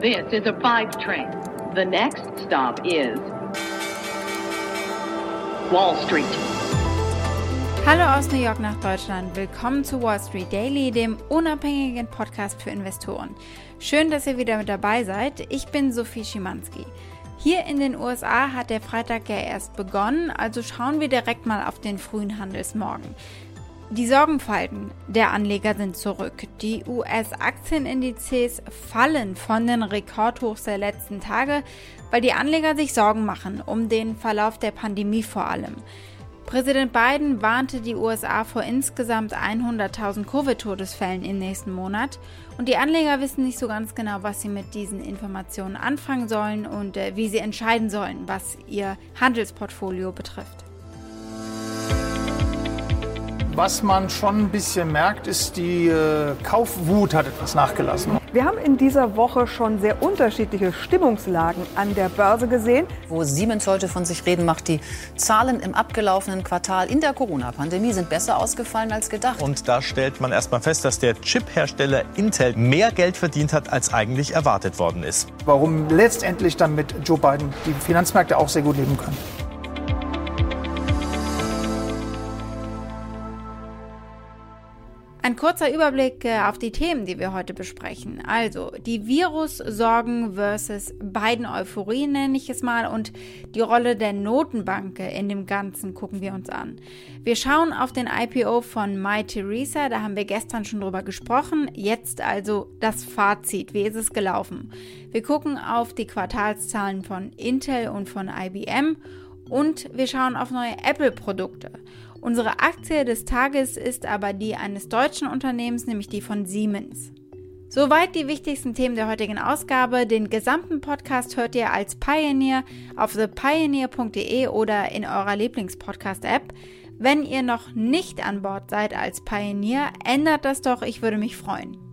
This is a five train. The next stop is Wall Street. Hallo aus New York nach Deutschland. Willkommen zu Wall Street Daily, dem unabhängigen Podcast für Investoren. Schön, dass ihr wieder mit dabei seid. Ich bin Sophie Schimanski. Hier in den USA hat der Freitag ja erst begonnen, also schauen wir direkt mal auf den frühen Handelsmorgen. Die Sorgenfalten der Anleger sind zurück. Die US-Aktienindizes fallen von den Rekordhochs der letzten Tage, weil die Anleger sich Sorgen machen um den Verlauf der Pandemie vor allem. Präsident Biden warnte die USA vor insgesamt 100.000 Covid-Todesfällen im nächsten Monat und die Anleger wissen nicht so ganz genau, was sie mit diesen Informationen anfangen sollen und äh, wie sie entscheiden sollen, was ihr Handelsportfolio betrifft. Was man schon ein bisschen merkt, ist, die äh, Kaufwut hat etwas nachgelassen. Wir haben in dieser Woche schon sehr unterschiedliche Stimmungslagen an der Börse gesehen. Wo Siemens heute von sich reden macht, die Zahlen im abgelaufenen Quartal in der Corona-Pandemie sind besser ausgefallen als gedacht. Und da stellt man erstmal fest, dass der Chip-Hersteller Intel mehr Geld verdient hat, als eigentlich erwartet worden ist. Warum letztendlich dann mit Joe Biden die Finanzmärkte auch sehr gut leben können. Ein kurzer Überblick äh, auf die Themen, die wir heute besprechen. Also die Virussorgen versus Biden-Euphorie nenne ich es mal und die Rolle der Notenbank in dem Ganzen gucken wir uns an. Wir schauen auf den IPO von My Theresa, da haben wir gestern schon drüber gesprochen. Jetzt also das Fazit, wie ist es gelaufen? Wir gucken auf die Quartalszahlen von Intel und von IBM und wir schauen auf neue Apple-Produkte. Unsere Aktie des Tages ist aber die eines deutschen Unternehmens, nämlich die von Siemens. Soweit die wichtigsten Themen der heutigen Ausgabe. Den gesamten Podcast hört ihr als Pioneer auf thepioneer.de oder in eurer Lieblingspodcast-App. Wenn ihr noch nicht an Bord seid als Pioneer, ändert das doch, ich würde mich freuen.